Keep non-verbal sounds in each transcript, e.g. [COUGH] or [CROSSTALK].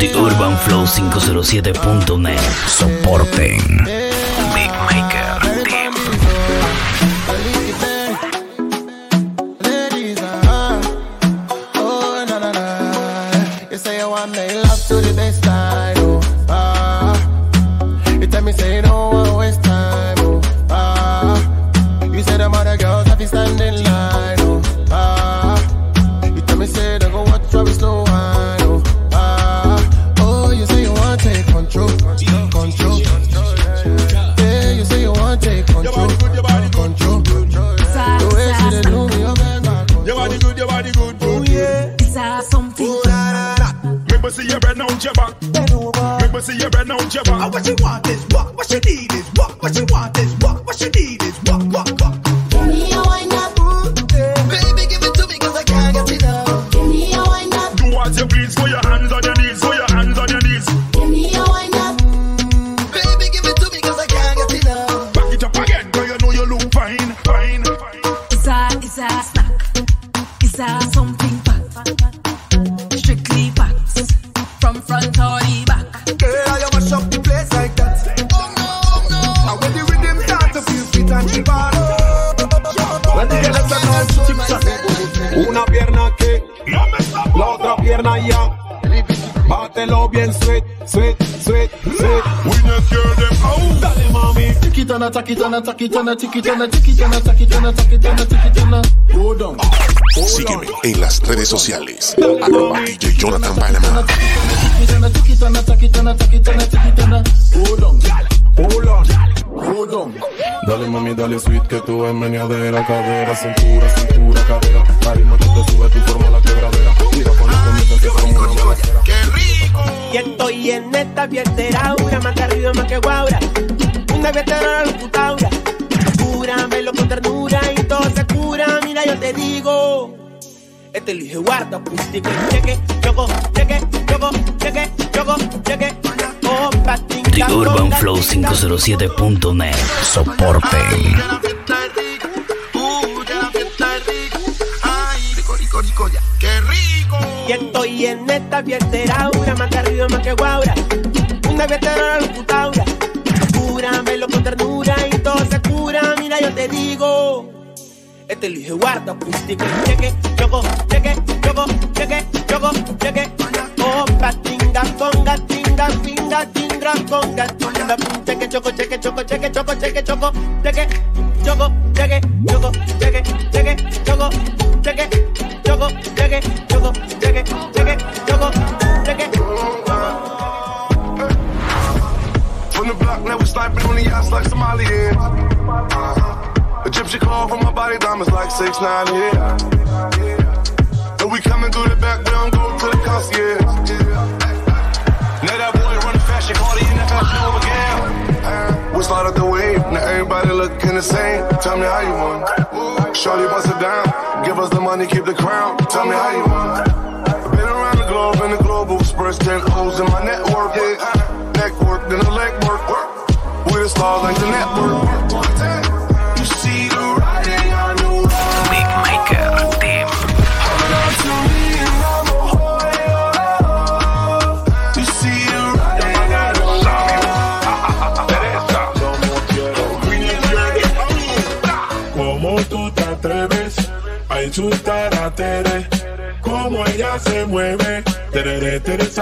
de Urban Flow 507.net. Soporten. Una pierna que, la otra pierna ya. Bátelo bien, sweet, sweet, sweet, sweet. We not. Dale mami. Tikitana, takitana, tikitana. Go down. Sígueme en las redes sociales. Arroba DJ Jonathan Panamá. Dale mami, dale sweet que tú es meneadera, cadera, cintura, cintura, cadera. Carisma que te sube tu forma la quebradera. Mira con la comida que como una balacera. ¡Qué rico! Y estoy en esta fiesta aura, más que arriba, más que guaura. Una fiesta era la locutaura. Cúramelo con ternura y todo se cura, mira yo te digo. Este lo dije guarda, pues, cheque, cheque, choco, cheque, choco, cheque, choco, cheque. The Urban Flow 507.net. Soporte. Qué rico. Y estoy en esta fiesta una más que arriba, más que guaura. Una fiesta de la locutaura. Cúramelo con ternura y todo se cura. Mira, yo te digo. Este lo dije guarda, pues, cheque, cheque, choco, cheque, choco, cheque. up.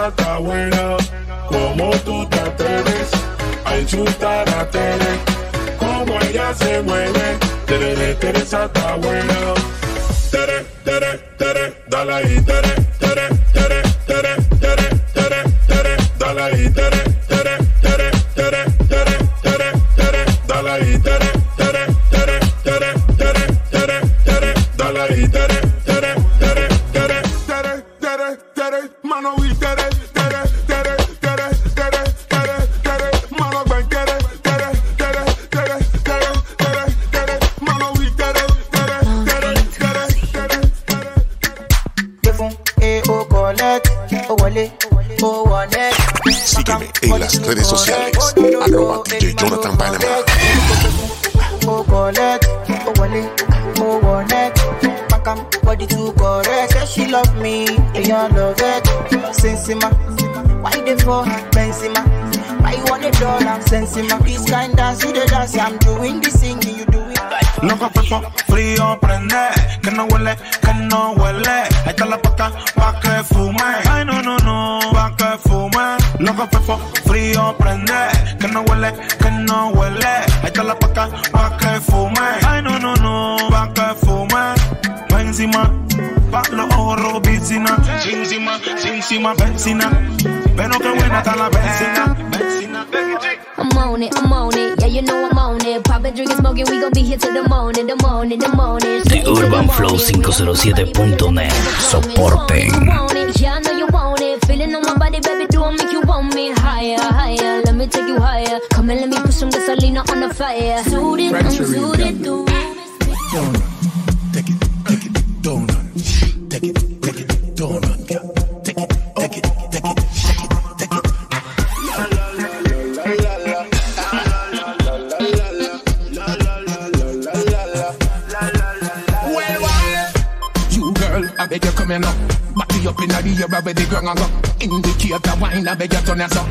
está buena. Como tú te atreves a enchutar la tele. Como ella se mueve. Tere, Teresa está buena. Tere, tere, tere, dale ahí, tere. Encima, benzina. Pero qué buena está la benzina. Benzina, I'm on it, I'm on it, yeah, you know I'm on it. Poppin', drinkin', smoking, we gon' be here till the morning, the morning, the morning. The Urban Flow 507.net. Soporten. You want it, yeah, I know you want it. Feeling on my body, baby, do I make you want me higher, higher? Let me take you higher. Come and let me put some gasolina on the fire. Suited, I'm suited, do. I beg you come here now. Back you up in the air where the ground and go. Indicate the wine, I beg you turn your up.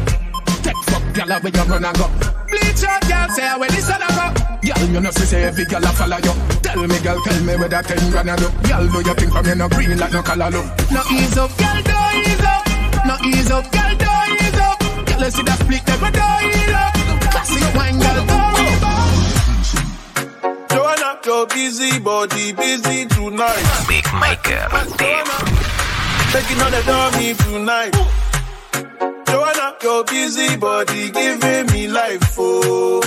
Take fuck, girl, where you run and go. Bleach out, girl, say where the sun a go. Girl, you know, say every girl a follow you. Tell me, girl, tell me where that ten grand a do. Girl, do you think from you no green like no color look? No ease up, girl, do ease up. No ease up, girl, do ease up. Girl, you see that split, never do ease up. Classic wine, girl, go. Your busy body busy tonight. Big Maker Team. Taking on the dummy tonight. Joanna, your busy body giving me life, oh,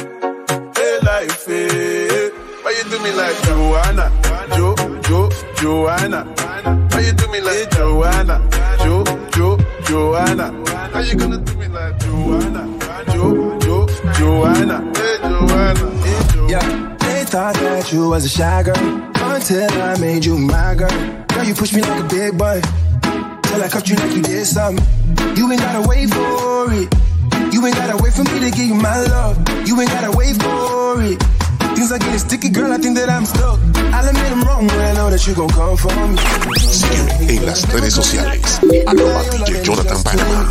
hey life, hey. Why you do me like Joanna, Jo, Jo, Joanna? Why you do me like Joanna, Jo, Jo, Joanna? How you gonna do me like Joanna, thought that you was a shy girl until I made you my girl. Girl, you push me like a big boy till I cut you like you did something. You ain't gotta wait for it. You ain't gotta wait for me to give you my love. You ain't gotta wait for it. Things are getting sticky, girl. I think that I'm stuck. I'll admit I'm wrong, but I know that you gon' come for me. En las redes sociales, arroba DJ Jonathan Panama.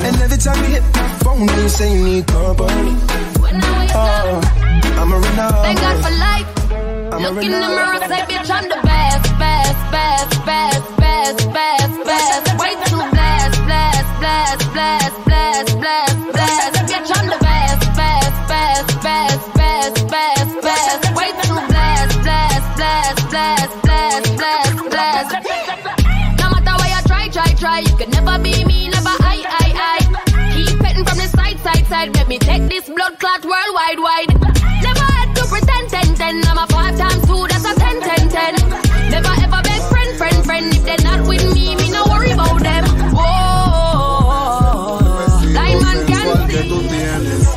And every time you hit my phone, you say you need company. Oh, I'm a runner. Thank God for life. Look in the mirror, say, bitch, I'm the best, best, best, best, best, best, best. Way too blessed, blessed, blessed, blessed, blessed, blessed, blessed. Bitch, I'm the best, best, best, best, best, best, best. Way too blessed, blessed, blessed, blessed, blessed, blessed, blessed. No matter where you try, try, try, you can never be me, never I, I, I. Keep petting from the side, side, side. Let me take this blood clot worldwide, wide. They're not with me, me no worry about them. Sensual que tú tienes.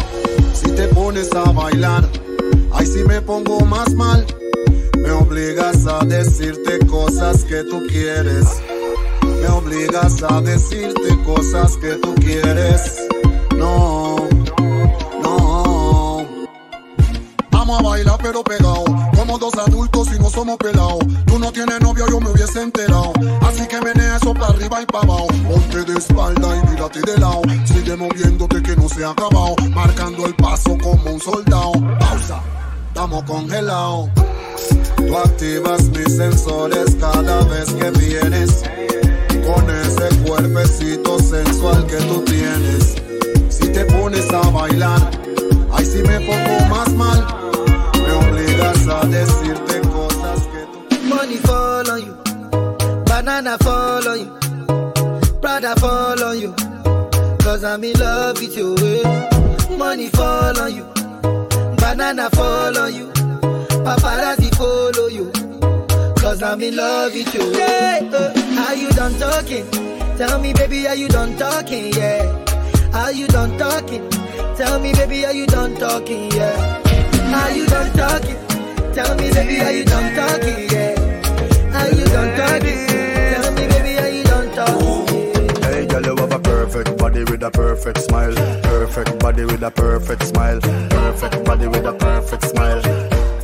Si te pones a bailar, ay si me pongo más mal. Me obligas a decirte cosas que tú quieres. Me obligas a decirte cosas que tú quieres. No, no. Vamos a bailar pero pegado. Como dos adultos y no somos pelados. Tú no tienes novio, yo me hubiese enterado. Así que menea eso para arriba y para abajo. Ponte de espalda y mírate de lado. Sigue moviéndote que no se ha acabado. Marcando el paso como un soldado. Pausa, estamos congelados. Tú activas mis sensores cada vez que vienes. Con ese cuerpecito sensual que tú tienes. Si te pones a bailar, ay si me pongo más mal. Me obligas a decirte cosas que tú Money fall on you, banana fall on you, Prada fall on you. Cause I'm in love with you. eh. Money fall on you, banana fall on you, paparazzi follow you. Cause I'm in love with you. Yeah, uh, are you done talking? Tell me, baby, are you done talking? Yeah. Are you done talking? Tell me, baby, are you done talking? Yeah. Are you done talking? Tell me, baby, are you done talking? Yeah. Are you done talking? Tell me, baby, are you done talking? Hey, girl, you have a perfect body with a perfect smile. Perfect body with a perfect smile. Perfect body with a perfect smile.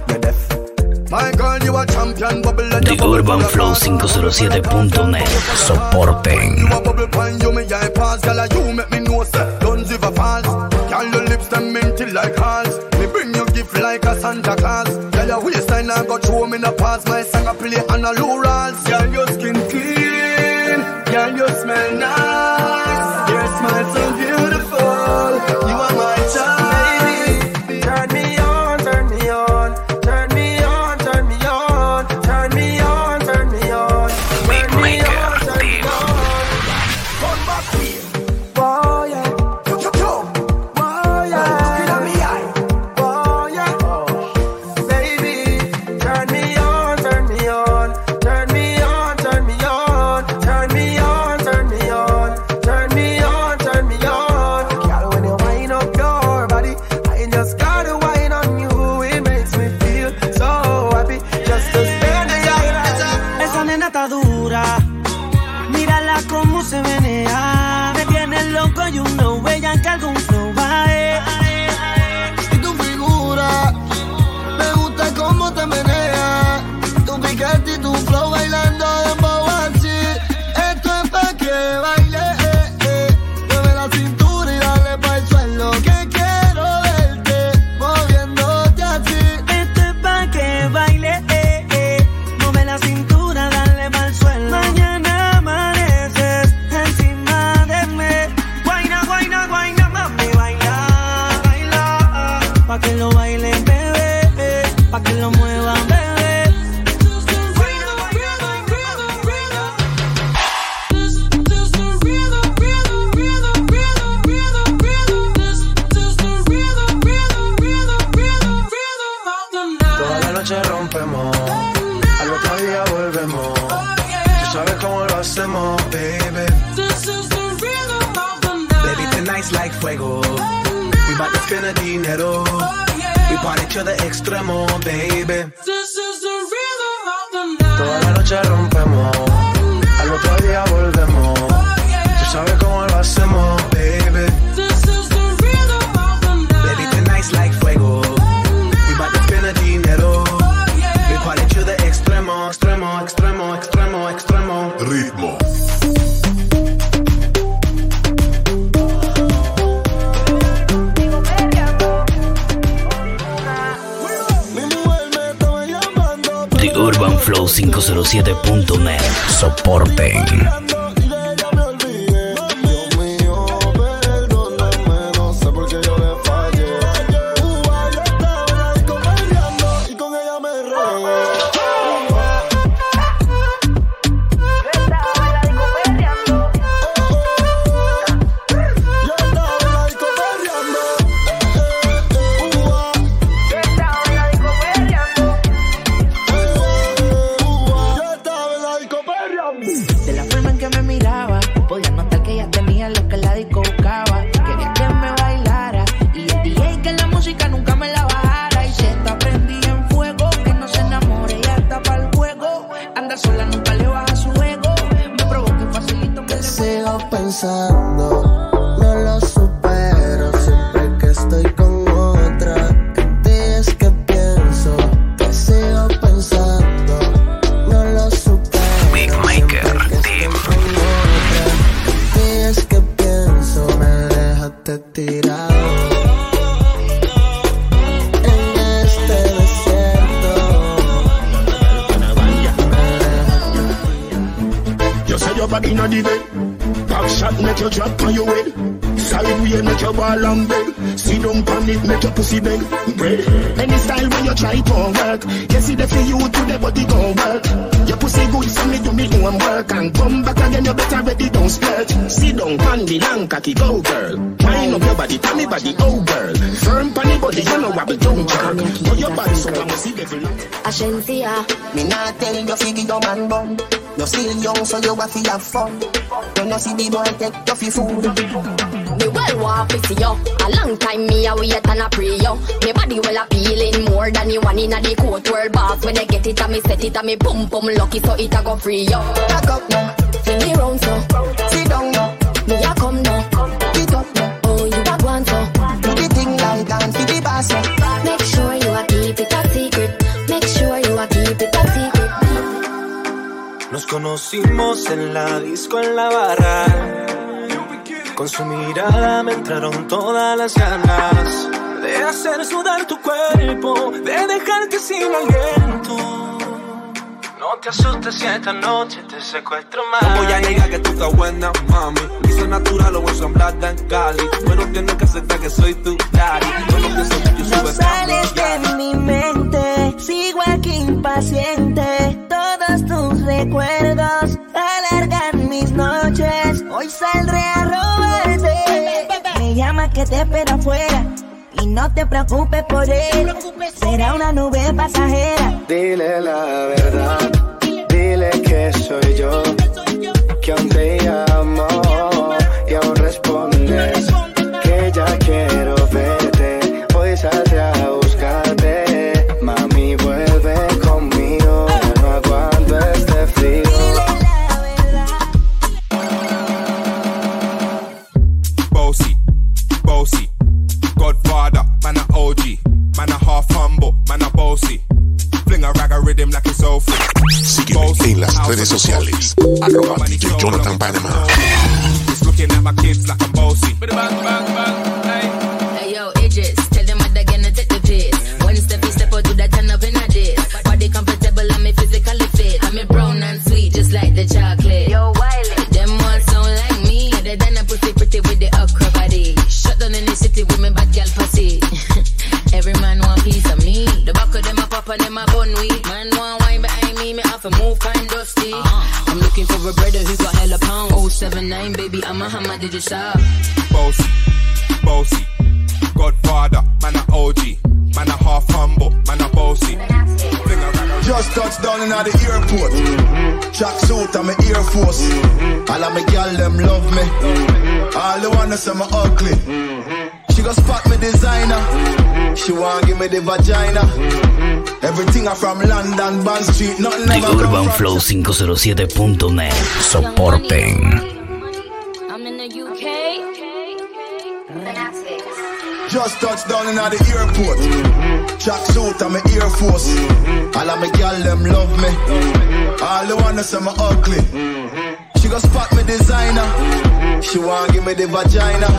You're deaf. My girl, you a champion. The Urban Flow 507.net. Soporten. You a bubble pine, you me eye pass, girl, you make me know say don't ever false. Girl, your lips them minty like hearts. Me bring you gift like a Santa Claus. Your waistline I got throw me in a pass. My song I play on a low rolls. Girl, your skin clean. Girl, you smell nice. Your smile so beautiful. Dura. Mírala cómo se menea. 107.net. Soporten. Way make you ball and beg. See down pan it make your pussy beg. Bread. Any style when you try to work. You see the for you to the body go work. Your pussy good so me do me own work. And come back again you better ready don't splurge. See down pan the long cocky go girl. Wind up your body tell me body oh girl. Firm pan the body you know wobble don't jerk. But your body so I must see devil. Agencia. Me not tell you figure your man bum. You still young, so you have to have fun. When you see the boy take you for food. Me well want to see. A long time me a wait and a pray you. Me body well appealing more than the one inna the court world boss. When I get it, and me set it, and me boom boom lucky, so it a go free you. Back up now, Fling me round so. sit down now. Me a come now. Get up now, Oh you a on so. do the thing like dance for the boss. now. Make sure you a keep it a secret. Make sure you a keep it a secret. pusimos en la disco en la barra. Con su mirada me entraron todas las ganas de hacer sudar tu cuerpo, de dejarte sin aliento. No te asustes si esta noche te secuestro más. No voy a negar que tú estás buena, mami. Hizo natural o eso en Cali. Pero tienes que aceptar que soy tu daddy. Yo no pienso yo No sube sales de mi mente, sigo aquí impaciente. Todos tus recuerdos alargan mis noches. Hoy saldré a que te espera afuera. Y no te preocupes por él. Será una nube pasajera. Dile la verdad, dile que soy yo, que aún te llamo y aún respondes man a bossy. Fling a rag a rhythm like it's all free. Sígueme en las redes sociales. Arroba DJ Jonathan Panama. Just looking at my kids like I'm bossy. Hey baby, I'm a hammer, did you stop? Bossy, bossy, Godfather, man a OG, man a half humble, man a bossy. Fling a rag a Just touched down in the airport. Mm-hmm. Track suit and my Air Force. Mm-hmm. All of my gal them love me. Mm-hmm. All the wanna say me ugly. She go spot me designer. She want give me the vagina. Everything I from London, Bond Street, nothing The ever come from. UrbanFlow507.net. Soporten. Just touched down in the airport. Track suit and my Air Force. All of my gal them love me. All the wanna say me ugly. She go spot me designer. She want give me the vagina.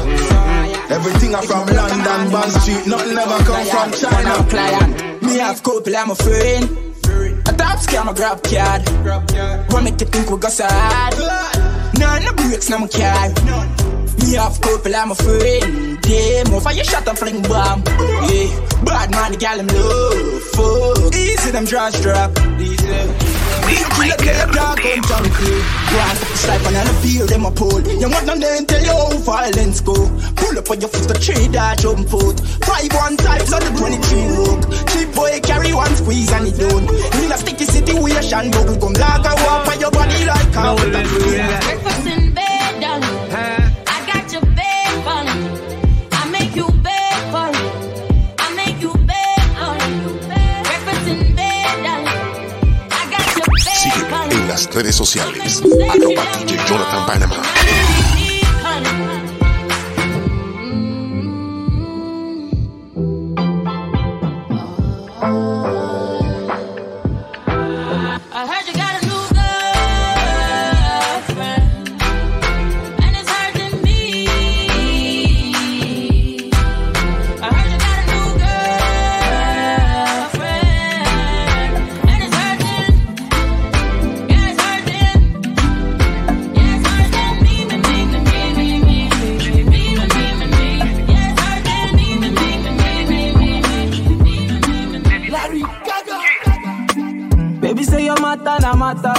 Everything I from London, Bond Street, nothing ever come from China. Me have couple, I'm a friend. A top scam, a grab card. Wanna make you think we got sad. None of no breaks, no my car. Me have couple, I'm a friend. Yeah, more fire shot and fling bomb. Yeah, bad man, the gal them love. Fuck, easy them draws drop. Easy. Beatmaker One stripe and I feel them a pull. You want them then tell you how violence go. Pull up on your foot, the tree that jump foot. Five one types on the 23 rook. Cheap boy carry one squeeze and it done. In a sticky situation, bubble gum like a walk on your body like a Breakfast in bed, redes sociales. Arroba DJ Jonathan Panama.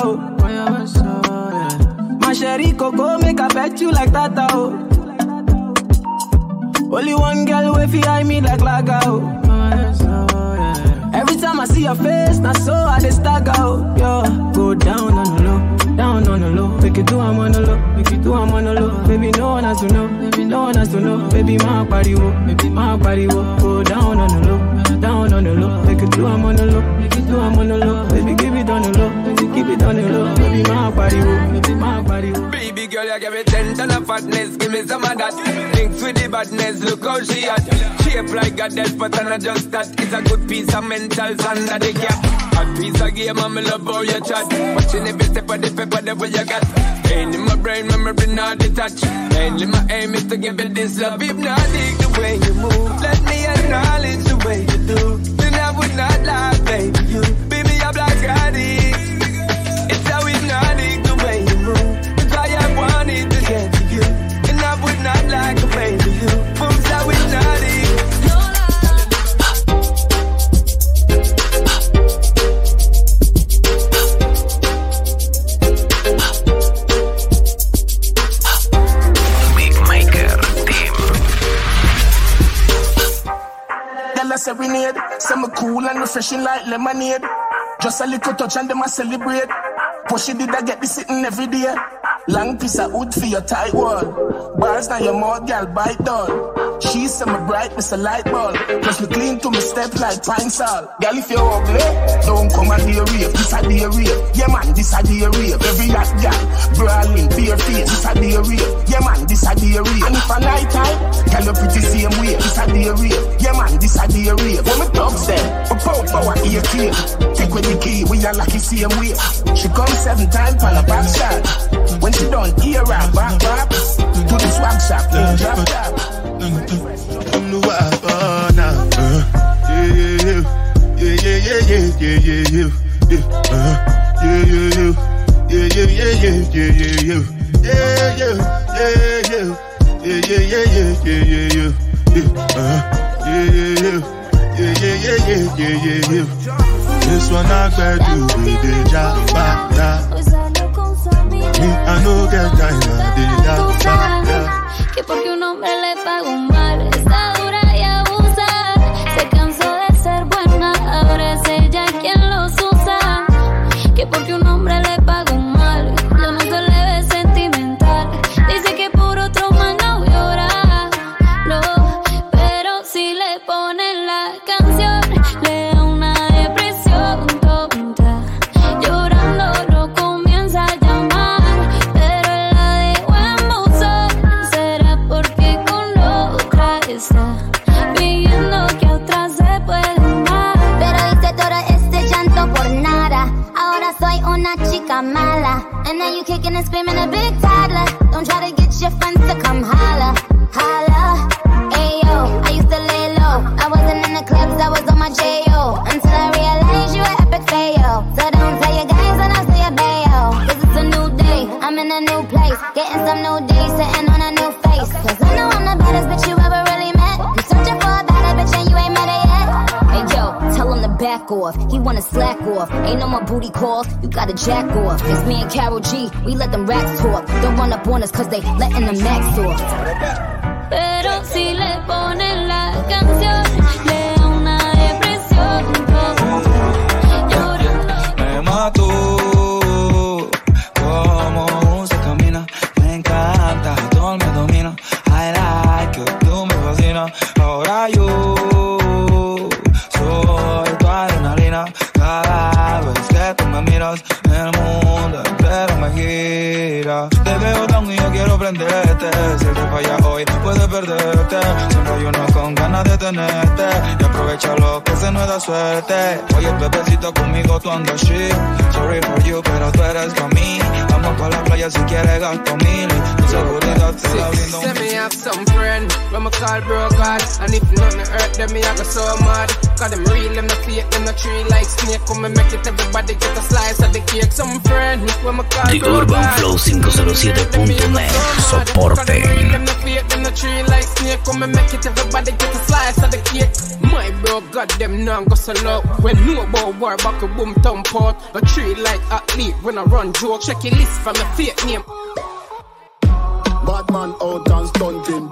Matter oh. My sherry coco make I bet you like that oh. Only one girl way fi eye me like laga oh. Every time I see your face, na so I dey stagger oh. Yo, go down on the low, down on the low. Make you do I'm on the low, make you do I'm on the low. Baby no one has to know, baby no one has to know. Baby my body wo, baby my body wo. Go down on the low, down on the low. Make you do I'm on the low, make you do I'm on the low. Baby give it on the low, keep it on the low. Baby my body oh. wo, baby my body. Oh. Baby girl, you give me ten ton of fatness, give me some of that. Thinks with the badness, look how she at. Shape like a dead but not just that. It's a good piece of mental under the cap. hot piece of game me love how you chat. Watching every step of the paper the way you got. Pain in my brain, memory not detached. Mainly my aim is to give you this love. If not, dig the way you move. Let me acknowledge the way you do. Then I would not lie, baby. You I serenade. Say me cool and refreshing like lemonade. Just a little touch and them a celebrate. Push it, did I get this sitting every day? Long piece of wood for your tight wall. Bars now your mouth, girl, bite down. She say me bright, a light bulb. Cause me clean to me step like pine salt. Girl, if you're ugly, don't come and be a rave. This a day rave. Yeah, man, this a day rave. Every hot girl, brawling, bare face. This a day rave. Yeah, man, this a day rave. And if I night time, girl, you pretty same way. This a day rave. Yeah, man, this a day rave. When me thugs them, we power power ear clear. Take with the key, we are lucky same way. She come seven times on a back shot. When she done ear rap, back back. To the swag shop, yeah, drop top. I'm the wild oh, now. Uh, yeah, yeah, yeah, yeah, yeah, yeah, yeah, yeah, yeah, uh, yeah, yeah, yeah, yeah, yeah, yeah, yeah, yeah, yeah, yeah, yeah, yeah, yeah, yeah, yeah, yeah, yeah, yeah, uh. This one I bet you with the job, Me, I know get time, I did that, Que porque un hombre le pagó mal, está dura y abusa. Se cansó de ser buena, ahora es ella quien los usa. Que porque un hombre le pagó mal, We let them rats talk. Don't run up on us cause they letting them max off. Pero si le ponen la canción, le da una depresión me mató. Cómo se camina, me encanta, todo me domina. I like you, tú me fascinas. Ahora yo prenderte. Si te falla hoy, puedes perderte. Siempre hay uno con ganas de tenerte. Y aprovecha lo que se nos da suerte. Oye, bebecito, conmigo tú andas shit. Sorry for you, pero tú eres para mí. Vamos pa' la playa si quieres gasto mil. Tu seguridad te la brindo. Say me have some friend when me call bro God And if nothing hurt them, me I go so mad Cause them real, them the fake, them the tree like snake Come and make it, everybody get a slice of the cake Some friend when me call The bro Urban Flow 507.net. Soporten. them the fake, them the tree like snake Come and make it, everybody get a slice of the cake My bro got them now go so low When know about war, back a boom thumb pot A tree like athlete, when I run joke Check your list from the fake name Batman out and stunting.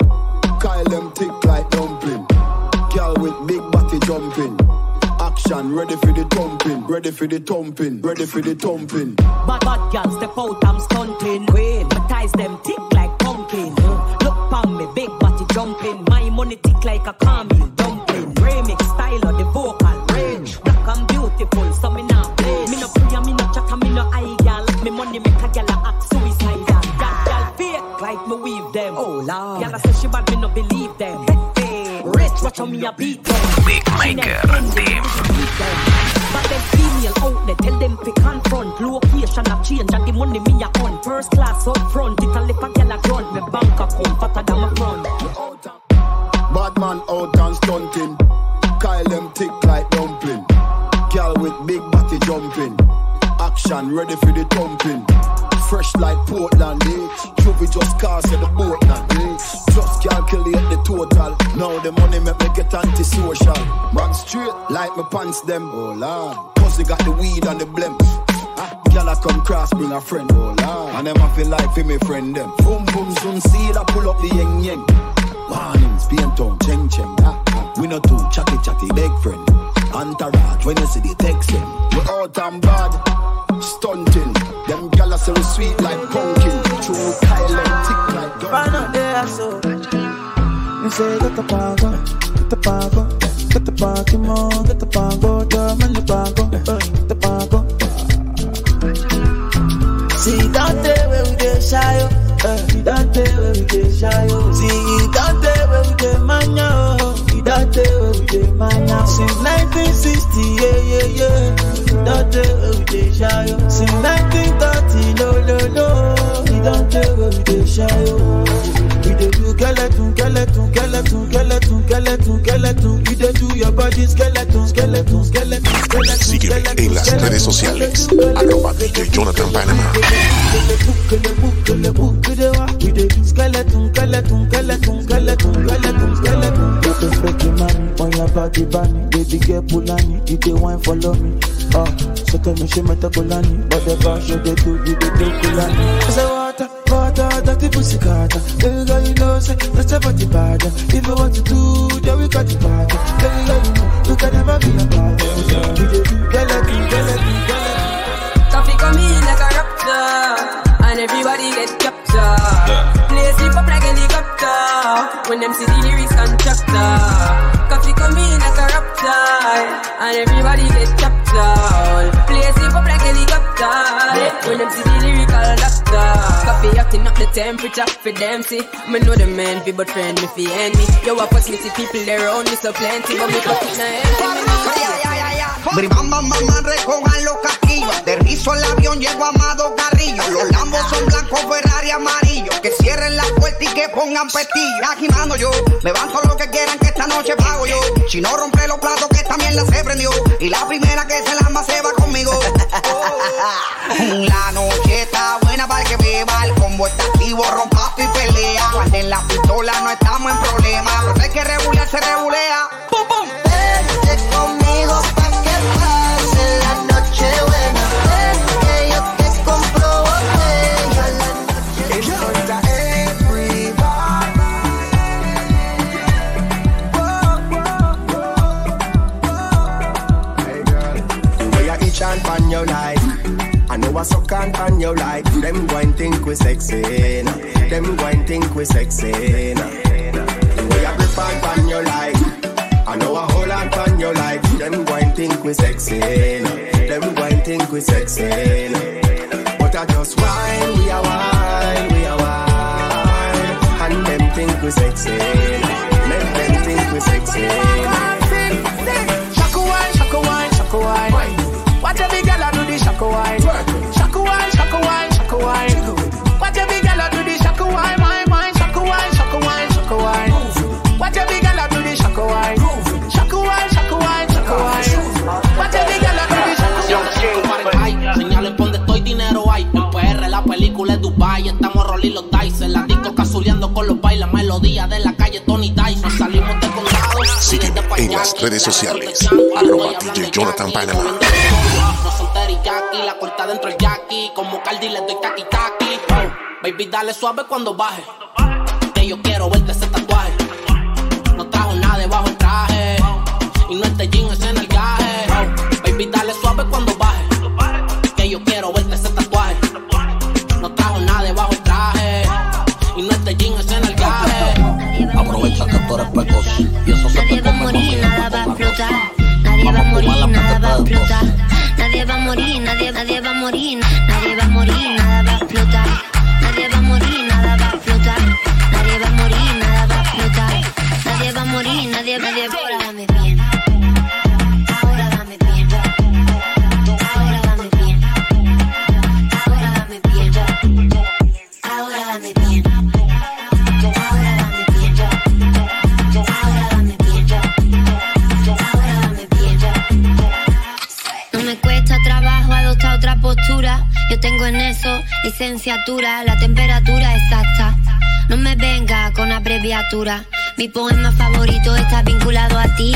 Kyle them tick like dumpling. Girl with big body jumping. Action, ready for the thumping, ready for the thumping, ready for the thumping. Bad bad girls step out, I'm stunting. Like a caramel dumpling. Remix style of the vocal range. Black and beautiful, so me not play. Me no pray, me no chat, me no eye girl. Me money make a girl act suicidal. That girl fake like me weave them. Oh lord, girl I say she bad, me no believe them. Hey, hey. Rich, watch how me a beat them. Big Maker Team. Baddest female out there, tell them to confront. Location a change and the money me a on. First class up front, it a lip a gyal a grunt. Me bank account fatter than my front. Stunting. Kyle them thick like dumpling. Girl with big body jumping. Action ready for the thumping. Fresh like Portland, eh? Juvie just cast at the boat now, eh? Just calculate the total. Now the money make me get antisocial. Man straight like my pants them. Oh lord. Pussy got the weed and the blem. Ah, Girl I come cross, bring a friend, oh lord. And them I like for me friend them. Boom boom soon see I pull up the yeng yeng. Warnings, paint on, cheng cheng. We not too chatty chatty, big friend. Entourage, when you see the text them. We out and bad, stunting. Them gyal say we sweet like pumpkin. True Kyle and tick like Find out there, so. Me say, get the pago, get the pago, get the party more, get the pago, drum and the pago, get the pago. See, that day where we get shy, oh, uh, that day where we get shy, oh. We shy, oh. Since 1930, no, no, no. We oh. Dey do skeleton, skeleton, skeleton, skeleton, skeleton, skeleton. We dey do your body skeleton, skeleton, skeleton, skeleton. Sígueme en las redes sociales. Arroba DJ Jonathan Panama. We dey do skeleton, skeleton, skeleton, skeleton, skeleton, skeleton. You dey break your money on your body, bunny. Baby girl Pulani, you dey wine follow me. Oh, so tell me she meta Pulani, but the boss you dey do, you dey do Pulani. I say water, water, dirty pussy carter. Baby girl, you know say that's a body bad. If you want to do, then we got the bad. Baby girl, you know you can never be a bad. We dey do skeleton, skeleton, skeleton. Coffee come in like a raptor, and everybody get captured. Play sleep up when them see the lyrics contractor. Coffee come in like a raptor, and everybody get captured. Play sleep up like helicopter when them see the lyrical doctor. Coffee acting up the temperature for them see. Me know the man fi but friend me fi enemy. Yo, see people there around me so plenty, but me pocket na empty. Bam, bam, bam, recojan los casquillos. Aterrizo el avión, llego Amado Carrillo. Los lambos son blancos, Ferrari amarillo. Que cierren la puerta y que pongan pestillo. Agimando yo, me van todo lo que quieran que esta noche pago yo. Si no rompe los platos, que esta mierda se prendió. Y la primera que se lamba se va conmigo. [LAUGHS] La noche está buena para el que beba. El combo está activo, rompazo y pelea. Cuando en la pistola no estamos en problema. Pero hay que regular, se regulea. ¡Pum, pum! I suck and pan your like. Them go and think we sexy. nah. Them go and think we sexy. nah. The way I grip and pan your like. I know I hold on pan your like. Them go and think we sexy. nah. Them go and think we sexy. nah. But I just wine, we are wine, we are wine. And them think we sexy. Make them think we sexy. Shaka wine, shaka wine, shaka wine. Watch every girl do the shaka wine. Wine, shaka wine. Watch every girl do the shaka wine, wine, wine. Shaka wine, shaka wine, shaka wine. Watch every girl do the shaka wine. Shaka wine, shaka wine, shaka wine. Watch every girl do the shaka Ay, señalen por donde estoy, dinero hay. En PR, la película es Dubai. Estamos rolling los dice. La disco cazuleando con los bailes. Melodía de la calle Tony Tyson. Salimos de condado. Sígueme en las redes sociales. Arroba DJ Jonathan Panama. Teriyaki, la corta dentro el jackie. Como Cardi le doy taki taki. Oh, baby, dale suave cuando baje. Que yo quiero verte ese tatuaje. No trajo nada debajo el traje. Y no este jean es en el gaje. Oh, baby, dale suave cuando baje. Que yo quiero verte ese tatuaje. No trajo nada debajo el traje. Y no este jean es en el gaje. Aprovecha que tú eres precoz. Y eso se te come morir, conmigo. nada va a flotar. Nadie va a morir, nada va a flotar. Nadie va a morir, nadie, nadie va a morir, nadie va a morir, nada va a flotar. Nadie va a morir, nada va a flotar. Nadie va a morir, nada va a flotar. Nadie va a morir, nadie, nadie. Ahora dame Licenciatura, la temperatura exacta. No me venga con abreviatura. Mi poema favorito está vinculado a ti.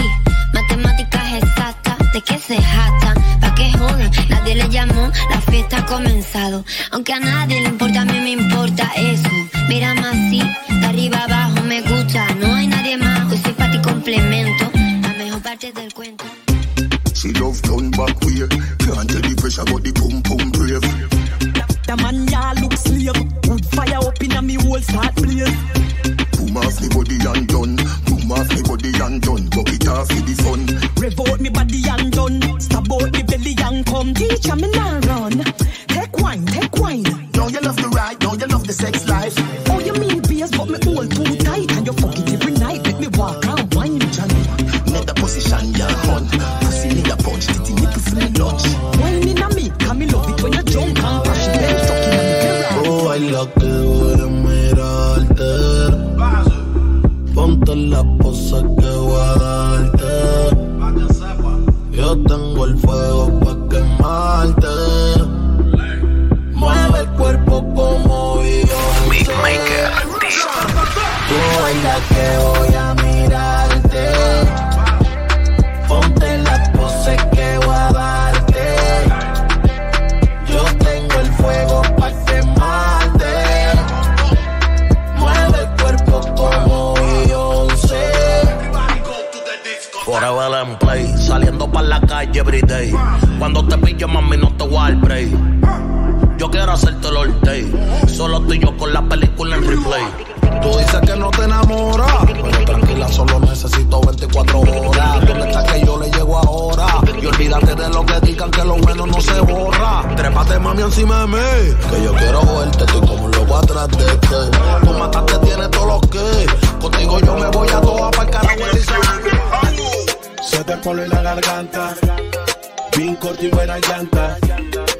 Matemáticas exactas, ¿de qué se jactan? ¿Pa' qué jodan? Nadie le llamó, la fiesta ha comenzado. Aunque a nadie le importa, a mí me importa eso. Mírame así, de arriba abajo me gusta. No hay nadie más, yo soy para ti complemento. La mejor parte del cuento. She love back in a me start blaze. Boom off me body and done. Boom off me body and done. Buck it off with the fun. Rev out me body and done. Stab out me belly and come. Teacher me now run. Take wine, take wine. Know you love the ride, know you love the sex life. Que voy a mirarte. Ponte la pose que voy a darte. Yo tengo el fuego pa' quemarte. Mueve el cuerpo como Beyoncé. Forever en play, saliendo para la calle everyday. Cuando te pillo, mami, no te voy break. Yo quiero hacerte el day. Solo tú y yo con la película en replay. Tú dices que no te enamoras, pero tranquila, solo necesito 24 horas. ¿Dónde está que yo le llego ahora? Y olvídate de lo que digan que lo bueno no se borra. Trépate, mami, encima de mí. Que yo quiero verte, estoy como loco atrás de ti. Tú mataste, tienes todo lo que. Contigo yo me voy a toa para el carajo. Se te pone la garganta, bien corto y buena llanta.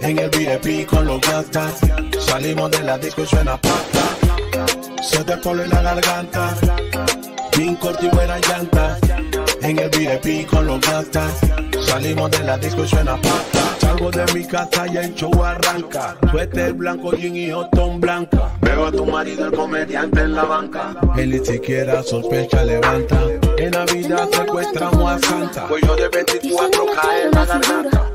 En el VIP con los gastas, salimos de la disco y suena pata. Se te pone la garganta, bien corto y buena llanta. En el VIP con los gastas, salimos de la disco y suena pata. Salgo de mi casa y el show arranca. Suéter blanco, jean y hotón blanca. Veo a tu marido, el comediante en la banca. Él ni siquiera sospecha, levanta. En Navidad secuestramos a Santa. Pues yo de 24 cae en la garganta.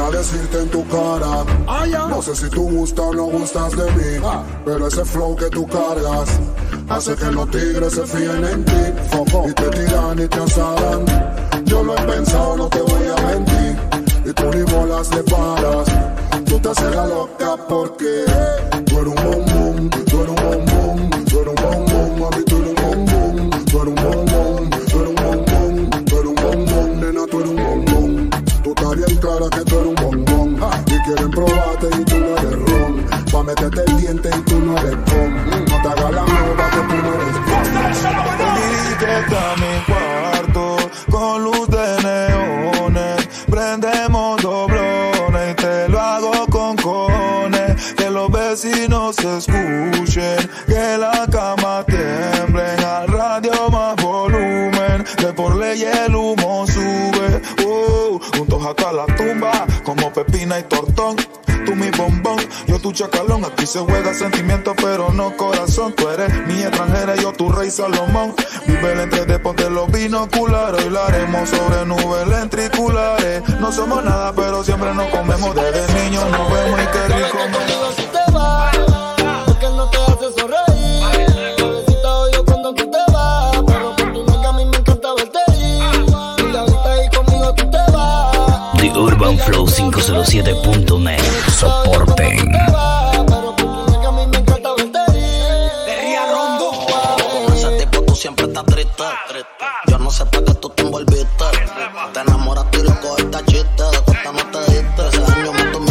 Vine a decirte en tu cara. No sé si tú gustas o no gustas de mí. Pero ese flow que tú cargas hace que los tigres se fíen en ti. Y te tiran y te asaran. Yo lo he pensado, no te voy a mentir. Y tú ni bolas le paras. Tú te haces la loca porque tú eres un bombón, quieren probarte y tú no eres ron Pa' meterte el diente y tú no eres con No te hagas la nueva que tú no eres Dirige a mi cuarto con luz de neones. Prendemos doblones y te lo hago con cojones. Que los vecinos se escuchen, que la cama tiemble. Al radio más volumen, que por ley el hasta la tumba, como pepina y tortón. Tú mi bombón, yo tu chacalón. Aquí se juega sentimiento, pero no corazón. Tú eres mi extranjera, yo tu rey Salomón. Vive el entre de ponte los binoculares. Haremos sobre nubes lentriculares. No somos nada, pero siempre nos comemos. Desde niños nos vemos y qué rico 507.net. Soporten. Con ese tipo tú siempre estás triste. Yo no sé para qué tú te envolviste. Te enamoraste y loco esta chiste. De cuenta no te diste. Ese año me tomé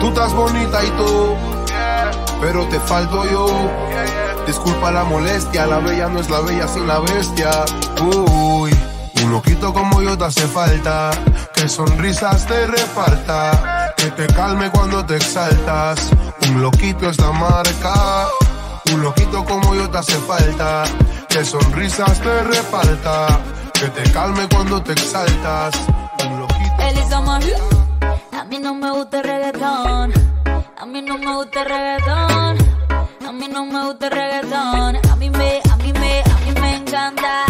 Tú estás bonita y tú, pero te falto yo. Disculpa la molestia, la bella no es la bella sin la bestia. Uy, un loquito como yo te hace falta, que sonrisas te reparta, que te calme cuando te exaltas. Un loquito es la marca, un loquito como yo te hace falta, que sonrisas te reparta, que te calme cuando te exaltas. Un loquito. Marie. A mí no me gusta el reggaetón. A mí no me gusta el reggaetón. A mí no me gusta el reggaetón. A mí me, a mí me, a mí me encanta.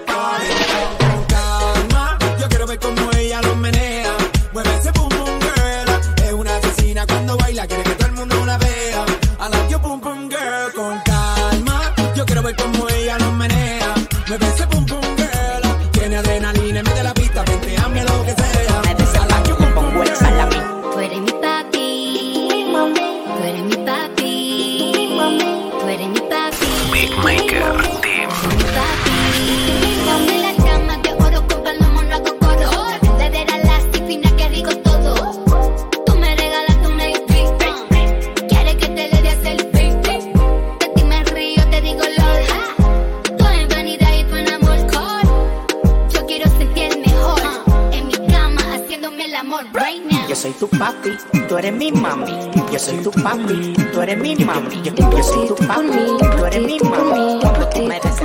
El amor right now. Yo soy tu papi, tú eres mi mami. Yo soy tu papi, tú eres mi mami. Yo, yo soy tu papi, tú eres mi mami. Tú me eres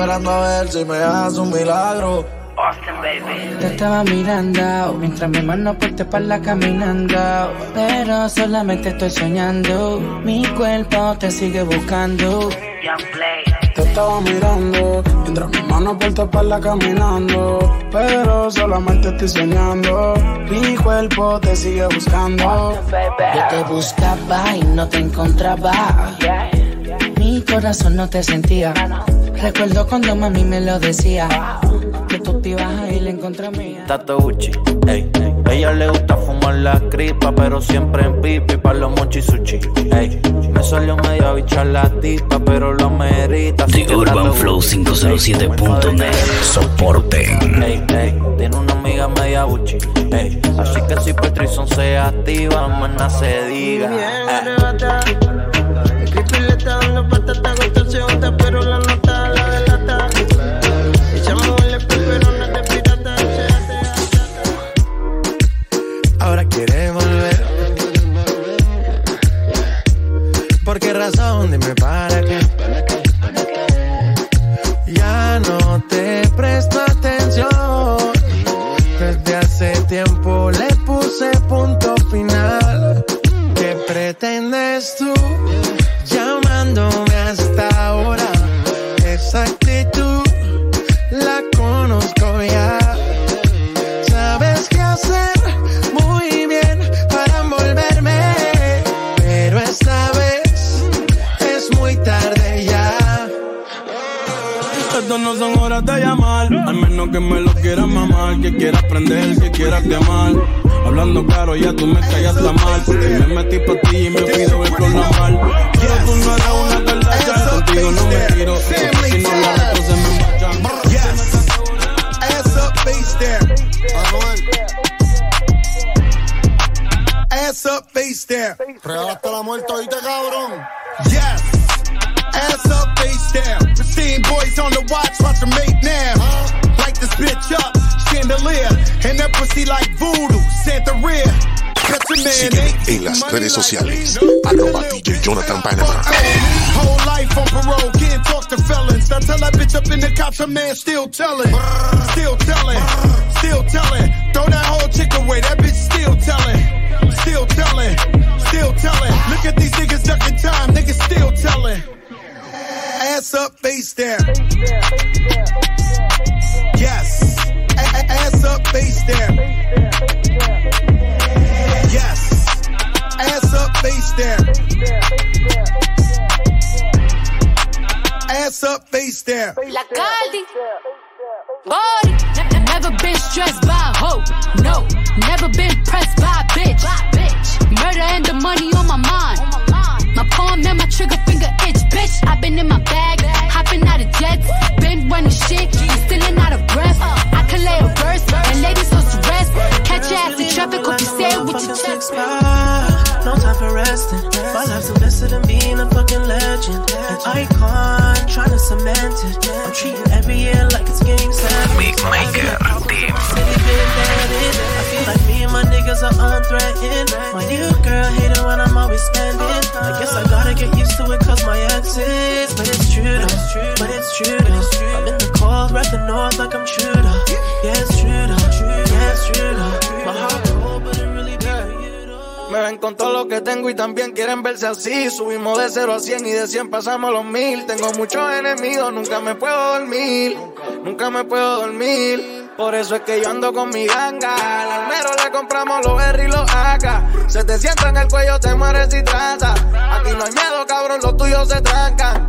esperando a ver si me haces un milagro. Te estaba mirando mientras mi mano por tu espalda caminando. Pero solamente estoy soñando. Mi cuerpo te sigue buscando. Te estaba mirando mientras mi mano por tu espalda caminando. Pero solamente estoy soñando. Mi cuerpo te sigue buscando. Yo te buscaba y no te encontraba. Mi corazón no te sentía. Recuerdo cuando mami me lo decía. Que tú te ibas a ir en contra mía. Tato Gucci, ey. Ella le gusta fumar la cripa, pero siempre en pipi para los mochi sushi, ey. Me salió medio bichar la tipa, pero lo merita. The Urban Flow Gucci, 507.net. Soporten. Ey, ey, tiene una amiga media buchi, ey. Así que si Patrison se activa, más se diga. eh. Horas de llamar. Al menos que me lo quieras mamar. Que quieras prender, que quieras quemar. Hablando claro, ya tú me callas la mal. Porque me metí pa' ti y me pido el normal. Pero tú no eres una perla, contigo no me tiro. Porque si no la reto se me marchan. Ass up, face down. Ass up, face down. Real hasta la muerte, oíste, cabrón. Yes. Ass up, face down. Pristine boys on the watch, watch them make now. Light this bitch up, chandelier. And that pussy like voodoo, Santa Rhea. Cut your man, Sígueme en las redes sociales. Arroba DJ Jonathan Panama. Whole life on parole, can't talk to felons. I tell that bitch up in the cops, her man still telling. Still telling, still telling. Throw that whole chick away, that bitch still telling. Still telling, still telling. Look at these niggas ducking time, niggas still. Ass up, face down. Yes. Ass up, face down. Yes. Ass up, face down. Ass up, face down. Body. Never been stressed by a hoe. No. Never been pressed by a bitch. Murder and the money on my mind. My palm and my trigger finger itch. No time for resting. My life's invested in being a fucking legend. An icon, con todo lo que tengo y también quieren verse así. Subimos de 0 a 100 y de 100 pasamos los 1000. Tengo muchos enemigos, nunca me puedo dormir. Nunca me puedo dormir. Por eso es que yo ando con mi ganga. Al almero le compramos los R y los AK. Se te sienta en el cuello, te mueres y traza. Aquí no hay miedo, cabrón, los tuyos se trancan.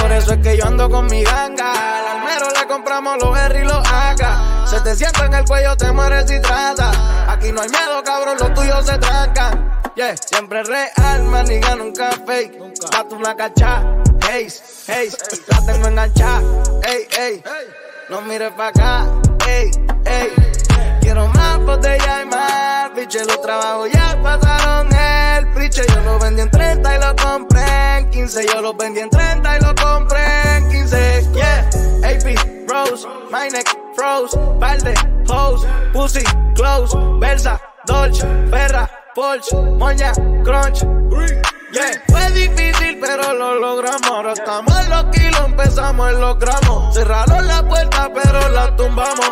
Por eso es que yo ando con mi ganga. Al almero le compramos los R y los AK. Se te sienta en el cuello, te mueres y traza. Aquí no hay miedo, cabrón, los tuyos se trancan. Siempre real, maniga, nunca fake. Date una cacha, hey, hey, la tengo enganchada, ey, ey. No mires pa' acá, ey, ey. Quiero más botella y más, biche, los trabajos ya pasaron el priche. Yo lo vendí en 30 y lo compré en 15. Yo lo vendí en 30 y lo compré en 15. Yeah, AP, Rose, my neck, froze, balde, hose, pussy, close, Versa, Dolce, Ferra, Porsche, Moña, Crunch. Yeah, fue difícil, pero lo logramos. Ahora estamos en los kilos, empezamos en los gramos. Cerraron la puerta, pero la tumbamos.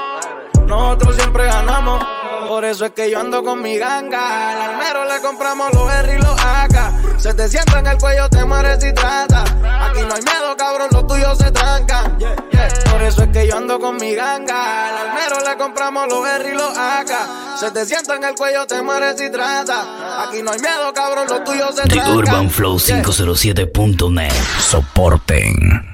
Nosotros siempre ganamos. Por eso es que yo ando con mi ganga. Al almero le compramos los R y los AK. Se te sienta en el cuello, te mueres y trata. Aquí no hay miedo, cabrón, los tuyos se trancan. Yeah, yeah. Por eso es que yo ando con mi ganga. Al almero le compramos los R y los AK. Se te sienta en el cuello, te mueres y trata. Aquí no hay miedo, cabrón, los tuyos se The trancan. Urban Flow Yeah. 507.net. Soporten.